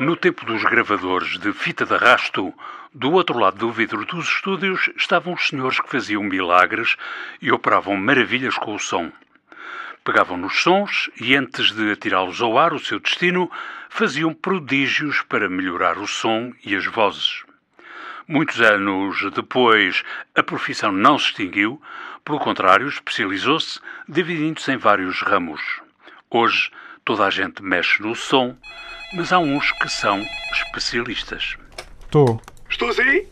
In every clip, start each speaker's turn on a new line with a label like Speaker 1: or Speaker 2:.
Speaker 1: No tempo dos gravadores de fita de arrasto, do outro lado do vidro dos estúdios estavam os senhores que faziam milagres e operavam maravilhas com o som. Pegavam nos sons e, antes de atirá-los ao ar, o seu destino, faziam prodígios para melhorar o som e as vozes. Muitos anos depois, a profissão não se extinguiu, pelo contrário, especializou-se, dividindo-se em vários ramos. Hoje, toda a gente mexe no som, mas há uns que são especialistas.
Speaker 2: Estou.
Speaker 3: Estou sim?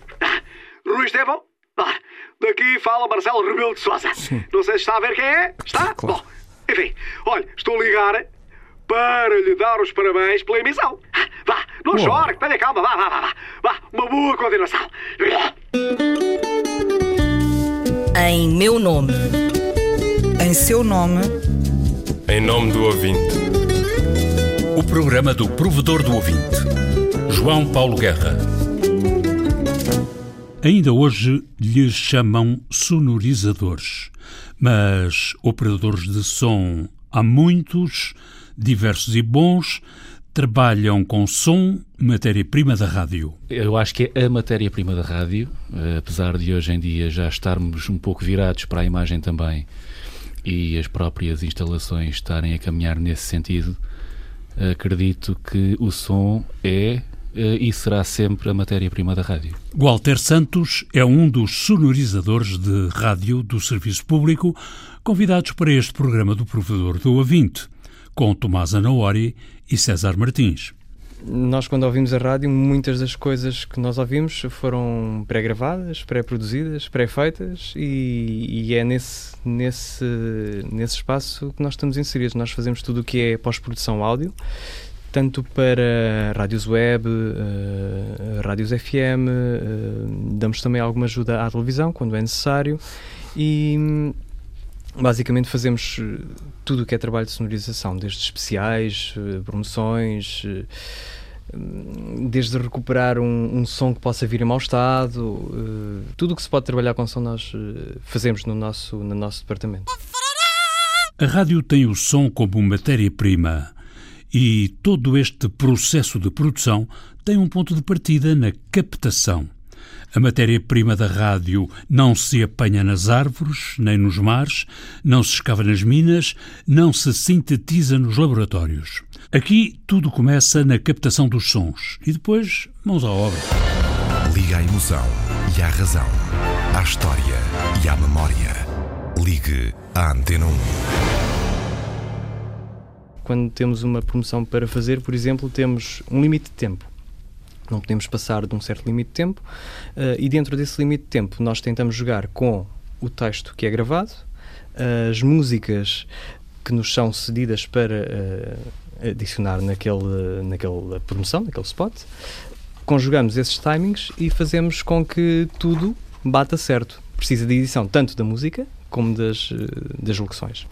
Speaker 3: Rui Estevão? Ah, daqui fala Marcelo Rebelo de Sousa.
Speaker 2: Sim.
Speaker 3: Não sei se está a ver quem é. Está?
Speaker 2: Claro.
Speaker 3: Bom, enfim, olha, estou a ligar para lhe dar os parabéns pela emissão. Ah, Vá, não
Speaker 2: Boa.
Speaker 3: chore, tenha calma, vá, vá, vá, vá. Vá, uma boa continuação.
Speaker 4: Em meu nome.
Speaker 5: Em seu nome,
Speaker 6: Em nome do ouvinte.
Speaker 1: O programa do provedor do ouvinte, João Paulo Guerra. Ainda hoje lhes chamam sonorizadores, mas operadores de som há muitos, diversos e bons, trabalham com som, matéria-prima da rádio.
Speaker 7: Eu acho que é a matéria-prima da rádio, eh, apesar de hoje em dia já estarmos um pouco virados para a imagem também e as próprias instalações estarem a caminhar nesse sentido, acredito que o som é eh, e será sempre a matéria-prima da rádio.
Speaker 1: Walter Santos é um dos sonorizadores de rádio do Serviço Público convidados para este programa do Provedor do Ouvinte, com Tomás Anaori e César Martins.
Speaker 2: Nós, quando ouvimos a rádio, muitas das coisas que nós ouvimos foram pré-gravadas, pré-produzidas, pré-feitas e, e é nesse, nesse, nesse espaço que nós estamos inseridos. Nós fazemos tudo o que é pós-produção áudio, tanto para rádios web, eh, rádios FM, eh, damos também alguma ajuda à televisão quando é necessário e basicamente fazemos eh, tudo o que é trabalho de sonorização, desde especiais, promoções, desde recuperar um, um som que possa vir em mau estado, eh, tudo o que se pode trabalhar com som nós eh, fazemos no nosso, no nosso departamento.
Speaker 1: A rádio tem o som como matéria-prima e todo este processo de produção tem um ponto de partida na captação. A matéria-prima da rádio não se apanha nas árvores, nem nos mares, não se escava nas minas, não se sintetiza nos laboratórios. Aqui tudo começa na captação dos sons e depois mãos à obra.
Speaker 8: Liga à emoção e à razão, à história e à memória. Ligue à Antena 1.
Speaker 2: Quando temos uma promoção para fazer, por exemplo, temos um limite de tempo. Não podemos passar de um certo limite de tempo eh, e dentro desse limite de tempo nós tentamos jogar com o texto que é gravado, as músicas que nos são cedidas para eh, adicionar naquele, naquela promoção, naquele spot, conjugamos esses timings e fazemos com que tudo bata certo. Precisa de edição tanto da música como das, eh, das locuções.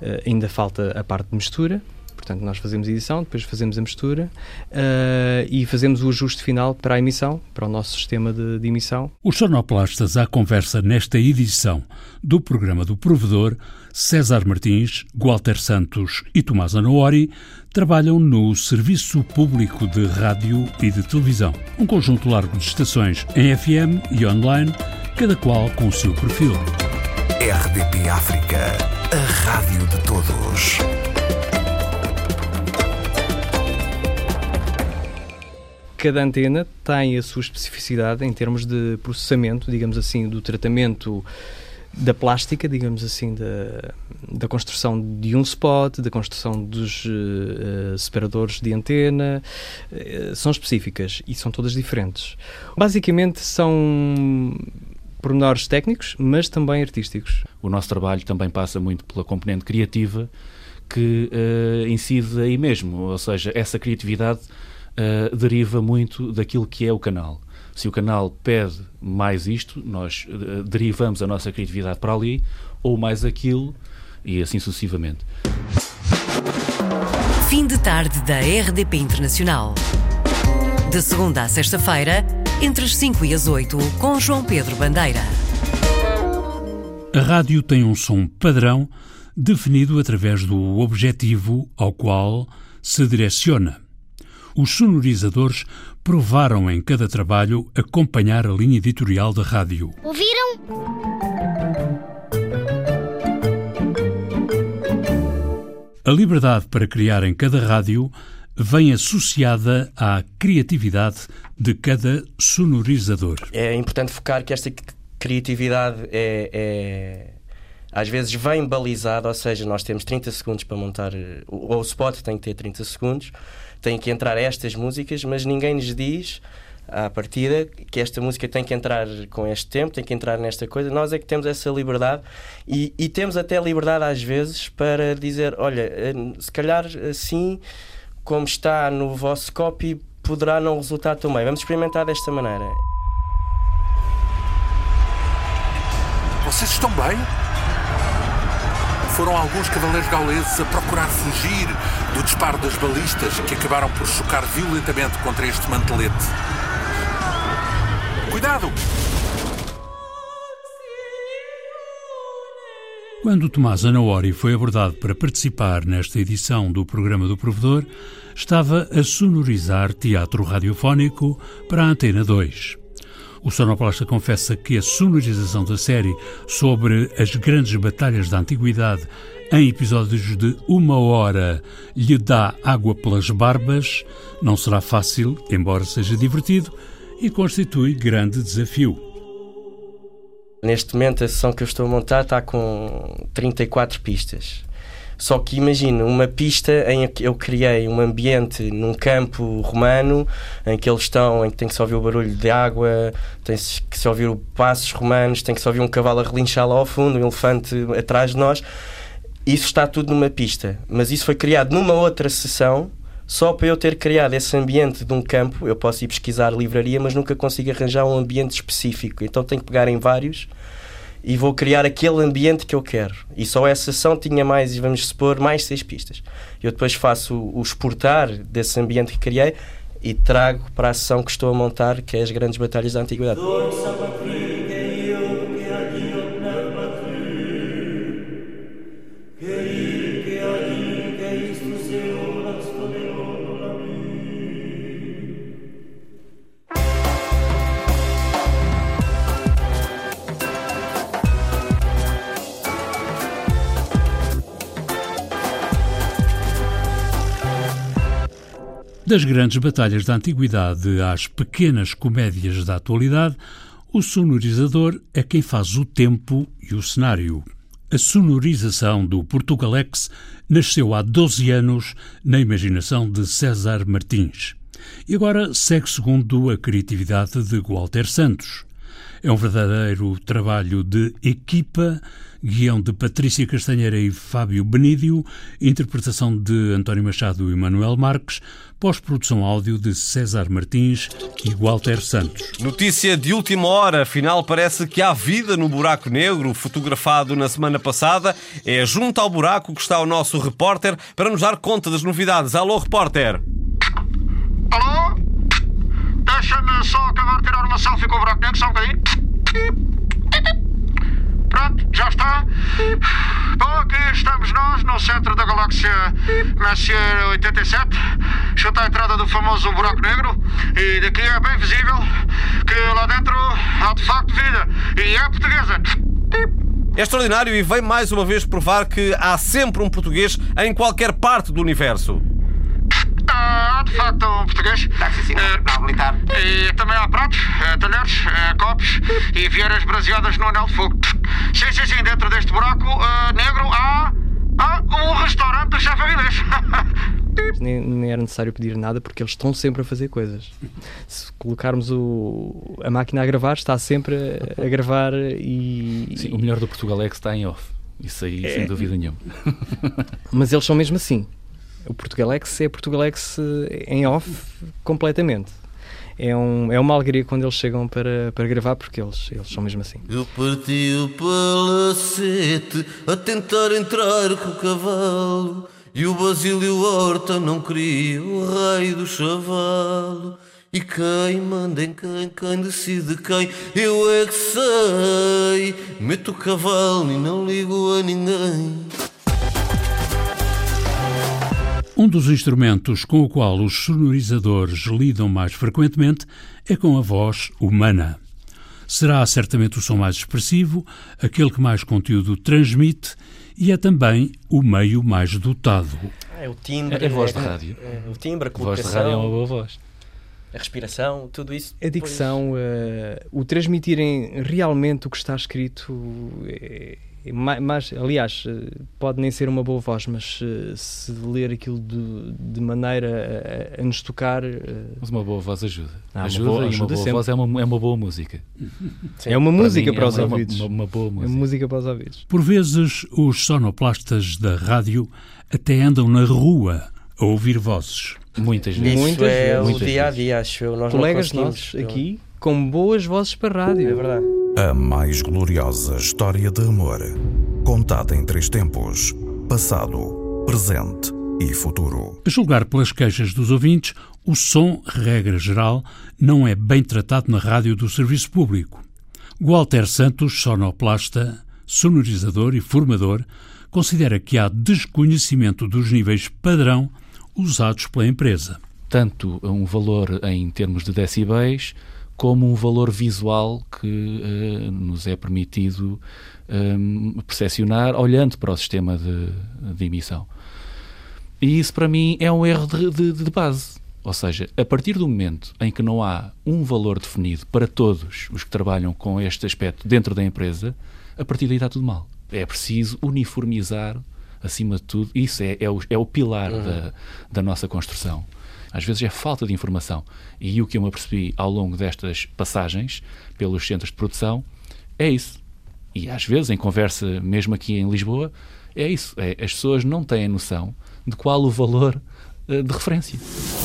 Speaker 2: Eh, ainda falta a parte de mistura, portanto, nós fazemos a edição, depois fazemos a mistura eh, e fazemos o ajuste final para a emissão, para o nosso sistema de, de emissão.
Speaker 1: Os sonoplastas à conversa nesta edição do programa do Provedor, César Martins, Walter Santos e Tomás Anaori trabalham no Serviço Público de Rádio e de Televisão, um conjunto largo de estações em FM e online, cada qual com o seu perfil.
Speaker 8: RDP África, a rádio de todos.
Speaker 2: Cada antena tem a sua especificidade em termos de processamento, digamos assim, do tratamento da plástica, digamos assim, da, da construção de um spot, da construção dos eh, separadores de antena, eh, são específicas e são todas diferentes. Basicamente são pormenores técnicos, mas também artísticos.
Speaker 7: O nosso trabalho também passa muito pela componente criativa que eh, incide aí mesmo, ou seja, essa criatividade eh, deriva muito daquilo que é o canal. Se o canal pede mais isto, nós eh, derivamos a nossa criatividade para ali, ou mais aquilo, e assim sucessivamente.
Speaker 4: Fim de tarde da RDP Internacional. De segunda a sexta-feira, entre as 5 e as 8, com João Pedro Bandeira.
Speaker 1: A rádio tem um som padrão definido através do objetivo ao qual se direciona. Os sonorizadores provaram em cada trabalho acompanhar a linha editorial da rádio.
Speaker 9: Ouviram?
Speaker 1: A liberdade para criar em cada rádio vem associada à criatividade de cada sonorizador.
Speaker 10: É importante focar que esta criatividade é, é às vezes vem balizada, ou seja, nós temos 30 segundos para montar, ou o spot tem que ter 30 segundos, tem que entrar estas músicas, mas ninguém nos diz à partida que esta música tem que entrar com este tempo, tem que entrar nesta coisa. Nós é que temos essa liberdade e, e temos até liberdade às vezes para dizer: olha, eh, se calhar assim como está no vosso copy poderá não resultar tão bem. Vamos experimentar desta maneira.
Speaker 11: Vocês estão bem? Foram alguns cavaleiros gauleses a procurar fugir do disparo das balistas que acabaram por chocar violentamente contra este mantelete. Cuidado!
Speaker 1: Quando Tomás Anaori foi abordado para participar nesta edição do programa do Provedor, estava a sonorizar teatro radiofónico para a Antena 2. O sonoplasta confessa que a sonorização da série sobre as grandes batalhas da antiguidade em episódios de uma hora lhe dá água pelas barbas, não será fácil, embora seja divertido, e constitui grande desafio.
Speaker 10: Neste momento, a sessão que eu estou a montar está com 34 pistas. Só que imagina uma pista em que eu criei um ambiente num campo romano em que eles estão, em que tem que se ouvir o barulho de água, tem que se ouvir passos romanos, tem que se ouvir um cavalo a relinchar lá ao fundo, um elefante atrás de nós. Isso está tudo numa pista, mas isso foi criado numa outra sessão só para eu ter criado esse ambiente de um campo, eu posso ir pesquisar livraria, mas nunca consigo arranjar um ambiente específico. Então tenho que pegar em vários e vou criar aquele ambiente que eu quero. E só essa sessão tinha mais, vamos supor, mais seis pistas. Eu depois faço o, exportar desse ambiente que criei e trago para a sessão que estou a montar, que é as grandes batalhas da antiguidade.
Speaker 1: Das grandes batalhas da antiguidade às pequenas comédias da atualidade, o sonorizador é quem faz o tempo e o cenário. A sonorização do Portugalex nasceu há 12 anos na imaginação de César Martins. E agora segue segundo a criatividade de Walter Santos. É um verdadeiro trabalho de equipa guião de Patrícia Castanheira e Fábio Benídio, interpretação de António Machado e Manuel Marques, pós-produção áudio de César Martins e Walter Santos.
Speaker 12: Notícia de última hora, afinal parece que há vida no buraco negro, fotografado na semana passada. É junto ao buraco que está o nosso repórter para nos dar conta das novidades. Alô, repórter!
Speaker 13: Alô? Selfie com o buraco negro, só um bocadinho. Pronto, já está. Bom, aqui estamos nós no centro da galáxia Messier 87, junto à entrada do famoso buraco negro. E daqui é bem visível que lá dentro há de facto vida. E é portuguesa.
Speaker 12: É extraordinário e vem mais uma vez provar que há sempre um português em qualquer parte do universo.
Speaker 13: Há de facto um português.
Speaker 14: Táxi sim, uh, militar.
Speaker 13: E também há pratos, uh, talheres, uh, copos e vieiras braseadas no anel de fogo. Sim, sim, sim, dentro deste buraco negro há, há um restaurante do chefe Avilés.
Speaker 2: Nem, nem, era necessário pedir nada porque eles estão sempre a fazer coisas. Se colocarmos o, a máquina a gravar, está sempre a, a gravar e.
Speaker 7: Sim, o melhor do Portugal é que está em off. Isso aí, é. sem dúvida nenhuma.
Speaker 2: Mas eles são mesmo assim. O Portugalex é Portugalex eh, em off completamente. É, um, é uma alegria quando eles chegam para, para gravar, porque eles, eles são mesmo assim.
Speaker 15: Eu parti o palacete a tentar entrar com o cavalo e o Basílio Horta não queria o rei do chavalo. E quem manda em quem, quem decide quem, eu é que sei. Meto o cavalo e não ligo a ninguém.
Speaker 1: Um dos instrumentos com o qual os sonorizadores lidam mais frequentemente é com a voz humana. Será certamente o som mais expressivo, aquele que mais conteúdo transmite e é também o meio mais dotado.
Speaker 10: É o timbre.
Speaker 7: É a voz de rádio.
Speaker 10: É, o timbre, a
Speaker 7: A voz
Speaker 10: colocação.
Speaker 7: de rádio é uma boa voz.
Speaker 10: A respiração, tudo isso.
Speaker 2: A dicção, eh, o transmitirem realmente o que está escrito, é, é ma- mais, aliás, eh, pode nem ser uma boa voz, mas eh, se ler aquilo de, de maneira a, a nos tocar. eh,
Speaker 7: Mas uma boa voz ajuda.
Speaker 2: Ah, uma
Speaker 7: ajuda
Speaker 2: boa-
Speaker 7: e uma
Speaker 2: ajuda
Speaker 7: boa
Speaker 2: sempre.
Speaker 7: voz é uma, é uma boa música.
Speaker 2: é uma música
Speaker 7: mim
Speaker 2: para,
Speaker 7: é
Speaker 2: os
Speaker 7: uma-
Speaker 2: ouvidos.
Speaker 7: Uma, uma boa
Speaker 2: É
Speaker 7: música.
Speaker 2: música para os ouvidos.
Speaker 1: Por vezes, os sonoplastas da rádio até andam na rua a ouvir vozes.
Speaker 7: Muitas
Speaker 10: Isso
Speaker 7: vezes.
Speaker 2: Muitas
Speaker 10: é
Speaker 2: vezes.
Speaker 10: o
Speaker 7: Muitas
Speaker 10: dia a dia, acho eu. Nós
Speaker 2: Colegas nossos aqui com boas vozes para rádio.
Speaker 10: É verdade.
Speaker 8: A mais gloriosa história de amor, contada em três tempos: passado, presente e futuro.
Speaker 1: A julgar pelas queixas dos ouvintes, o som, regra geral, não é bem tratado na rádio do serviço público. Walter Santos, sonoplasta, sonorizador e formador, considera que há desconhecimento dos níveis padrão usados pela empresa.
Speaker 7: Tanto um valor em termos de decibéis, como um valor visual que eh, nos é permitido um, percepcionar olhando para o sistema de, de emissão. E isso para mim é um erro de, de- de base. Ou seja, a partir do momento em que não há um valor definido para todos os que trabalham com este aspecto dentro da empresa, a partir daí está tudo mal. É preciso uniformizar, acima de tudo, isso é, é, o, é o pilar da, da nossa construção. Às vezes é falta de informação. E o que eu me apercebi ao longo destas passagens pelos centros de produção é isso. E às vezes, em conversa, mesmo aqui em Lisboa, é isso. É, as pessoas não têm noção de qual o valor eh, de referência.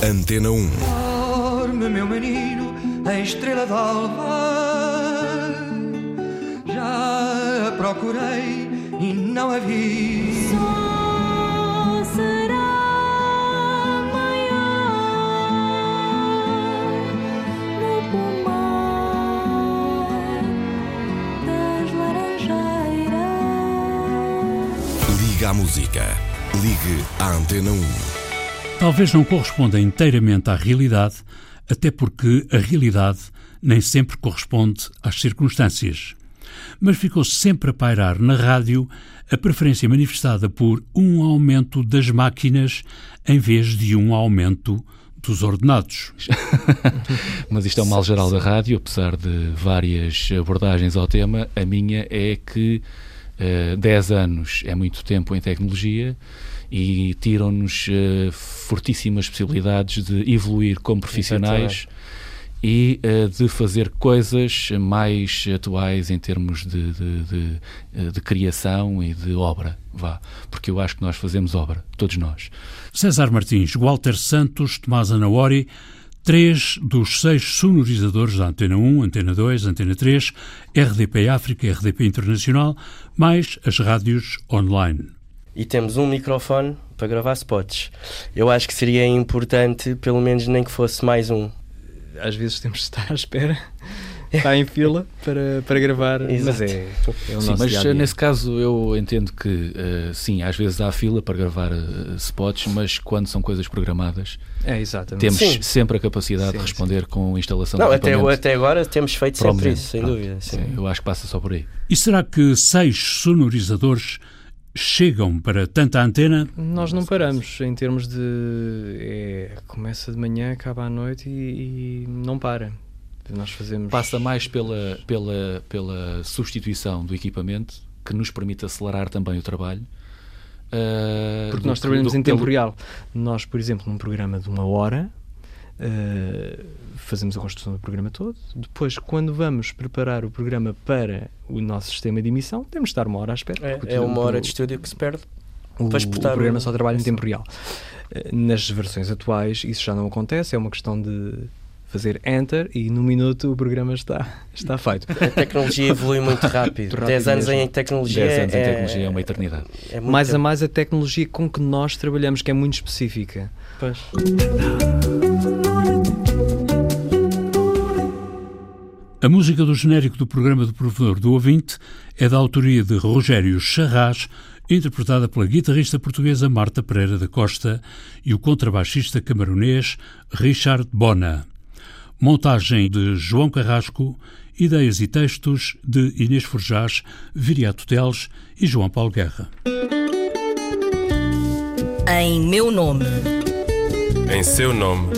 Speaker 8: Antena 1.
Speaker 9: Dorme, meu menino, a estrela d'alva. Já a procurei e não a vi.
Speaker 8: À música. Ligue à Antena 1.
Speaker 1: Talvez não corresponda inteiramente à realidade, até porque a realidade nem sempre corresponde às circunstâncias. Mas ficou sempre a pairar na rádio a preferência manifestada por um aumento das máquinas em vez de um aumento dos ordenados.
Speaker 7: Mas isto é um mal geral da rádio, apesar de várias abordagens ao tema. A minha é que eh, 10 anos é muito tempo em tecnologia e tiram-nos eh, fortíssimas possibilidades de evoluir como profissionais e eh, de fazer coisas mais atuais em termos de, de, de, eh, de criação e de obra. Vá. Porque eu acho que nós fazemos obra, todos nós.
Speaker 1: César Martins, Walter Santos, Tomás Anaori, três dos seis sonorizadores da Antena 1, Antena 2, Antena 3, RDP África, RDP Internacional, mais as rádios online.
Speaker 10: E temos um microfone para gravar spots. Eu acho que seria importante, pelo menos nem que fosse mais um.
Speaker 2: Às vezes temos de estar à espera, estar em fila para, para gravar, mas
Speaker 10: Exato.
Speaker 2: é, é o
Speaker 7: Sim,
Speaker 2: nosso
Speaker 7: mas nesse caso eu entendo que eh, sim, às vezes há fila para gravar eh, spots, mas quando são coisas programadas,
Speaker 2: É, exatamente.
Speaker 7: temos
Speaker 10: Sim.
Speaker 7: sempre a capacidade
Speaker 2: Sim,
Speaker 7: de responder com instalação
Speaker 10: Não,
Speaker 7: de
Speaker 10: até, até agora temos feito sempre
Speaker 7: momento.
Speaker 10: isso, sem
Speaker 7: Pronto.
Speaker 10: dúvida. sim.
Speaker 7: Sim, eu acho que passa só por aí.
Speaker 1: E será que seis sonorizadores chegam para tanta antena?
Speaker 2: Nós não paramos em termos de. é, começa de manhã, acaba à noite e, e não para. Nós fazemos.
Speaker 7: Passa mais pela, pela, pela substituição do equipamento que nos permite acelerar também o trabalho. eh,
Speaker 2: Porque nós trabalhamos
Speaker 7: do-
Speaker 2: em tempo
Speaker 7: pelo-
Speaker 2: real. Nós, por exemplo, num programa de uma hora, eh, fazemos a construção do programa todo. Depois, quando vamos preparar o programa para o nosso sistema de emissão, temos de estar uma hora à espera.
Speaker 10: É, é uma hora de estúdio que se perde
Speaker 2: o,
Speaker 10: para exportar
Speaker 2: o programa só trabalha em tempo real. Eh, Nas versões atuais isso já não acontece, é uma questão de fazer enter e no minuto o programa está, está feito.
Speaker 10: A tecnologia evolui muito rápido.
Speaker 2: Muito
Speaker 10: 10 anos
Speaker 2: mesmo.
Speaker 10: em tecnologia.
Speaker 7: 10 anos em
Speaker 10: é-
Speaker 7: tecnologia é uma eternidade.
Speaker 10: é muito
Speaker 2: mais a mais a tecnologia com que nós trabalhamos, que é muito específica.
Speaker 10: Pois.
Speaker 1: A música do genérico do programa do Provedor do Ouvinte é da autoria de Rogério Charras interpretada pela guitarrista portuguesa Marta Pereira da Costa e o contrabaixista camaronês Richard Bona. Montagem de João Carrasco, ideias e textos de Inês Forjás, Viriato Teles e João Paulo Guerra.
Speaker 4: Em meu nome.
Speaker 6: Em seu nome.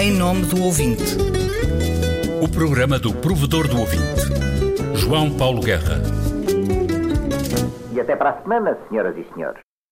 Speaker 5: Em nome do ouvinte.
Speaker 1: O programa do provedor do ouvinte, João Paulo Guerra.
Speaker 16: E até para a semana, senhoras e senhores.